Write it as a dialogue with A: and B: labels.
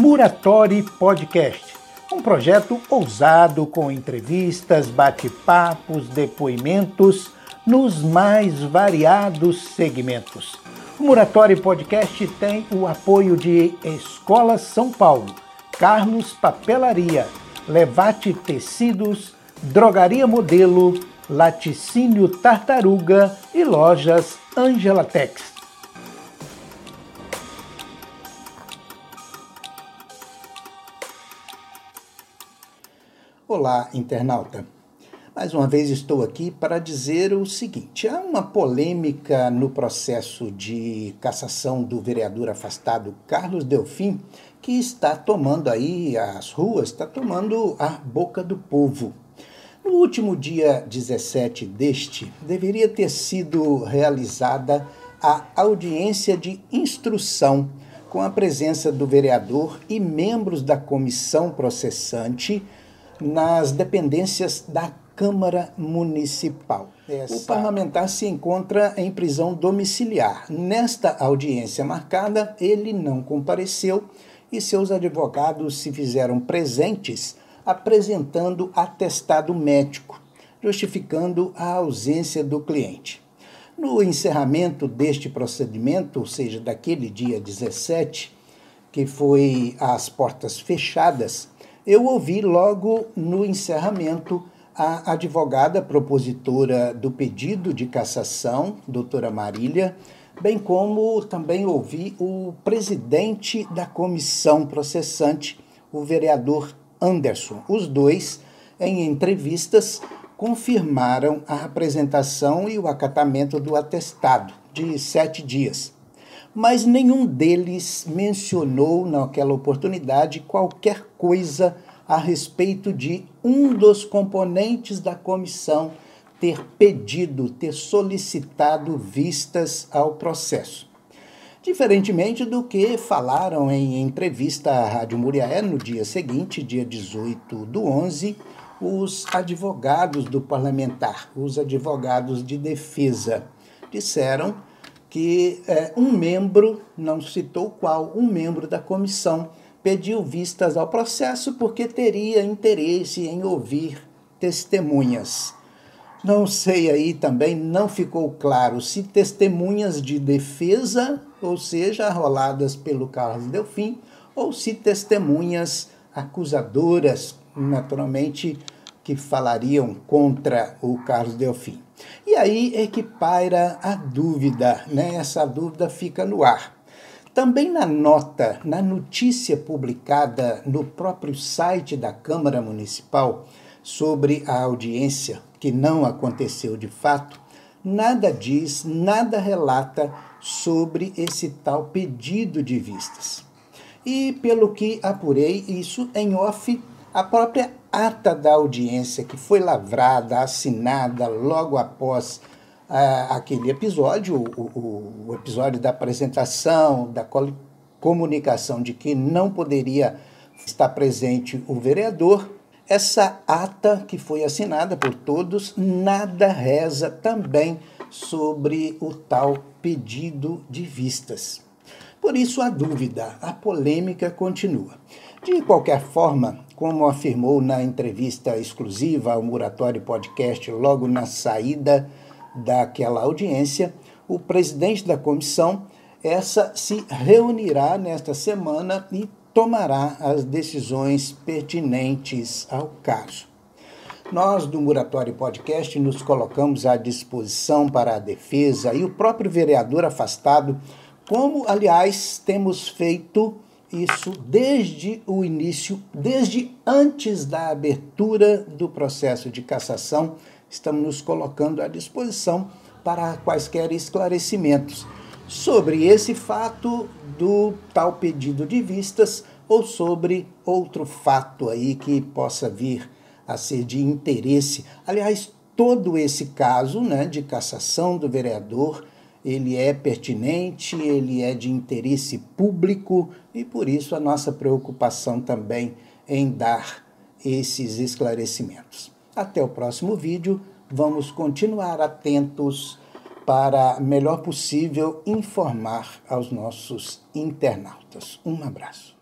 A: Muratori Podcast, um projeto ousado com entrevistas, bate-papos, depoimentos nos mais variados segmentos. O Muratori Podcast tem o apoio de Escola São Paulo, Carlos Papelaria, Levate Tecidos, Drogaria Modelo, Laticínio Tartaruga e Lojas Angelatex. Olá, internauta. Mais uma vez estou aqui para dizer o seguinte: há uma polêmica no processo de cassação do vereador afastado Carlos Delfim que está tomando aí as ruas, está tomando a boca do povo. No último dia 17 deste, deveria ter sido realizada a audiência de instrução com a presença do vereador e membros da comissão processante nas dependências da Câmara Municipal. Essa... O parlamentar se encontra em prisão domiciliar. Nesta audiência marcada, ele não compareceu e seus advogados se fizeram presentes apresentando atestado médico, justificando a ausência do cliente. No encerramento deste procedimento, ou seja, daquele dia 17, que foi às portas fechadas, eu ouvi logo no encerramento a advogada propositora do pedido de cassação, doutora Marília, bem como também ouvi o presidente da comissão processante, o vereador Anderson. Os dois, em entrevistas, confirmaram a apresentação e o acatamento do atestado de sete dias mas nenhum deles mencionou naquela oportunidade qualquer coisa a respeito de um dos componentes da comissão ter pedido, ter solicitado vistas ao processo. Diferentemente do que falaram em entrevista à Rádio Muriaé no dia seguinte, dia 18 do 11, os advogados do parlamentar, os advogados de defesa, disseram que é, um membro, não citou qual, um membro da comissão pediu vistas ao processo porque teria interesse em ouvir testemunhas. Não sei aí também, não ficou claro se testemunhas de defesa, ou seja, arroladas pelo Carlos Delfim, ou se testemunhas acusadoras, naturalmente, que falariam contra o Carlos Delfim. E aí é que paira a dúvida, né? Essa dúvida fica no ar. Também na nota, na notícia publicada no próprio site da Câmara Municipal sobre a audiência, que não aconteceu de fato, nada diz, nada relata sobre esse tal pedido de vistas. E pelo que apurei, isso em off, a própria ata da audiência que foi lavrada, assinada logo após uh, aquele episódio, o, o, episódio da apresentação, da comunicação de que não poderia estar presente o vereador, essa ata que foi assinada por todos nada reza também sobre o tal pedido de vistas. Por isso a dúvida, a polêmica continua. De qualquer forma, como afirmou na entrevista exclusiva ao Muratório Podcast logo na saída daquela audiência, o presidente da comissão, essa se reunirá nesta semana e tomará as decisões pertinentes ao caso. Nós do Muratório Podcast nos colocamos à disposição para a defesa e o próprio vereador afastado, como aliás temos feito isso desde o início, desde antes da abertura do processo de cassação, estamos nos colocando à disposição para quaisquer esclarecimentos sobre esse fato do tal pedido de vistas ou sobre outro fato aí que possa vir a ser de interesse. Aliás, todo esse caso né, de cassação do vereador ele é pertinente, ele é de interesse público e por isso a nossa preocupação também em dar esses esclarecimentos. Até o próximo vídeo, vamos continuar atentos para melhor possível informar aos nossos internautas. Um abraço.